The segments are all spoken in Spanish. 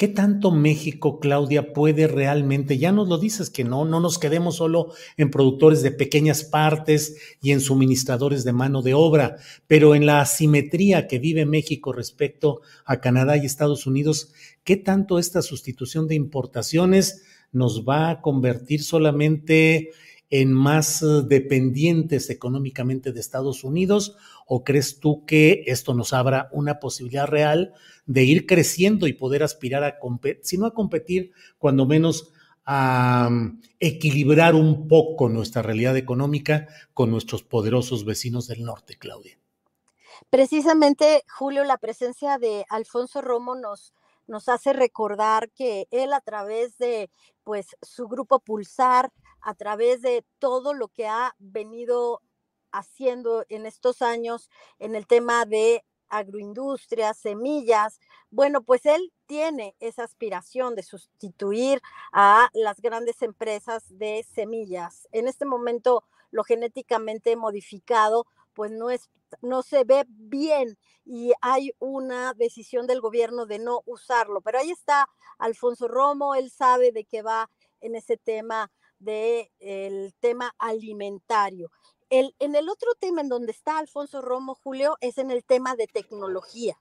¿Qué tanto México, Claudia, puede realmente, ya nos lo dices, que no, no nos quedemos solo en productores de pequeñas partes y en suministradores de mano de obra, pero en la asimetría que vive México respecto a Canadá y Estados Unidos, ¿qué tanto esta sustitución de importaciones nos va a convertir solamente en más eh, dependientes económicamente de Estados Unidos? ¿O crees tú que esto nos abra una posibilidad real de ir creciendo y poder aspirar a competir, si no a competir, cuando menos a um, equilibrar un poco nuestra realidad económica con nuestros poderosos vecinos del norte, Claudia? Precisamente, Julio, la presencia de Alfonso Romo nos, nos hace recordar que él a través de pues su grupo Pulsar, a través de todo lo que ha venido haciendo en estos años en el tema de agroindustria, semillas. Bueno, pues él tiene esa aspiración de sustituir a las grandes empresas de semillas. En este momento, lo genéticamente modificado, pues no es no se ve bien y hay una decisión del gobierno de no usarlo. Pero ahí está Alfonso Romo, él sabe de qué va en ese tema del el tema alimentario. El, en el otro tema en donde está Alfonso Romo, Julio, es en el tema de tecnología.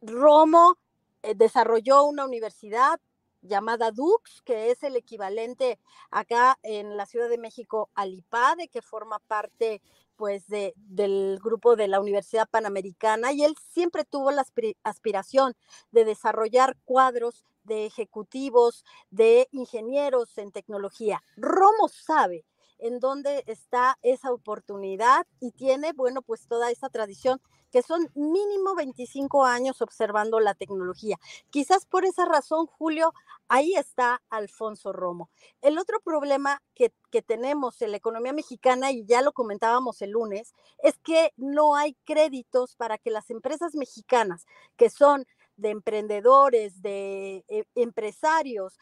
Romo eh, desarrolló una universidad llamada Dux, que es el equivalente acá en la Ciudad de México al IPADE, que forma parte pues de, del grupo de la Universidad Panamericana y él siempre tuvo la aspiración de desarrollar cuadros de ejecutivos, de ingenieros en tecnología. Romo sabe en dónde está esa oportunidad y tiene, bueno, pues toda esa tradición que son mínimo 25 años observando la tecnología. Quizás por esa razón, Julio, ahí está Alfonso Romo. El otro problema que, que tenemos en la economía mexicana, y ya lo comentábamos el lunes, es que no hay créditos para que las empresas mexicanas, que son de emprendedores, de eh, empresarios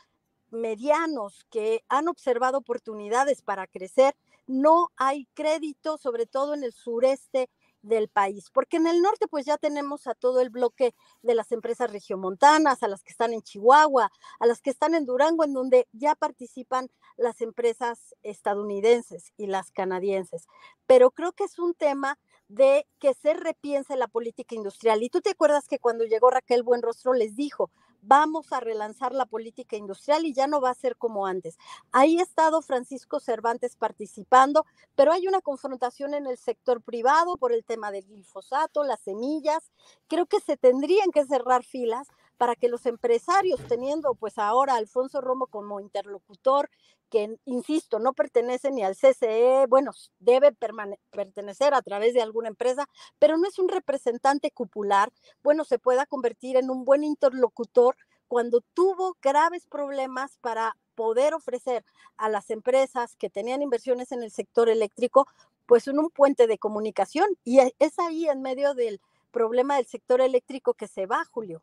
medianos que han observado oportunidades para crecer, no hay crédito, sobre todo en el sureste del país, porque en el norte pues ya tenemos a todo el bloque de las empresas regiomontanas, a las que están en Chihuahua, a las que están en Durango, en donde ya participan las empresas estadounidenses y las canadienses. Pero creo que es un tema de que se repiense la política industrial. Y tú te acuerdas que cuando llegó Raquel Buenrostro les dijo, vamos a relanzar la política industrial y ya no va a ser como antes. Ahí ha estado Francisco Cervantes participando, pero hay una confrontación en el sector privado por el tema del glifosato, las semillas. Creo que se tendrían que cerrar filas para que los empresarios, teniendo pues ahora Alfonso Romo como interlocutor, que, insisto, no pertenece ni al CCE, bueno, debe pertenecer a través de alguna empresa, pero no es un representante cupular, bueno, se pueda convertir en un buen interlocutor cuando tuvo graves problemas para poder ofrecer a las empresas que tenían inversiones en el sector eléctrico, pues un puente de comunicación. Y e, es ahí en medio del problema del sector eléctrico que se va, Julio.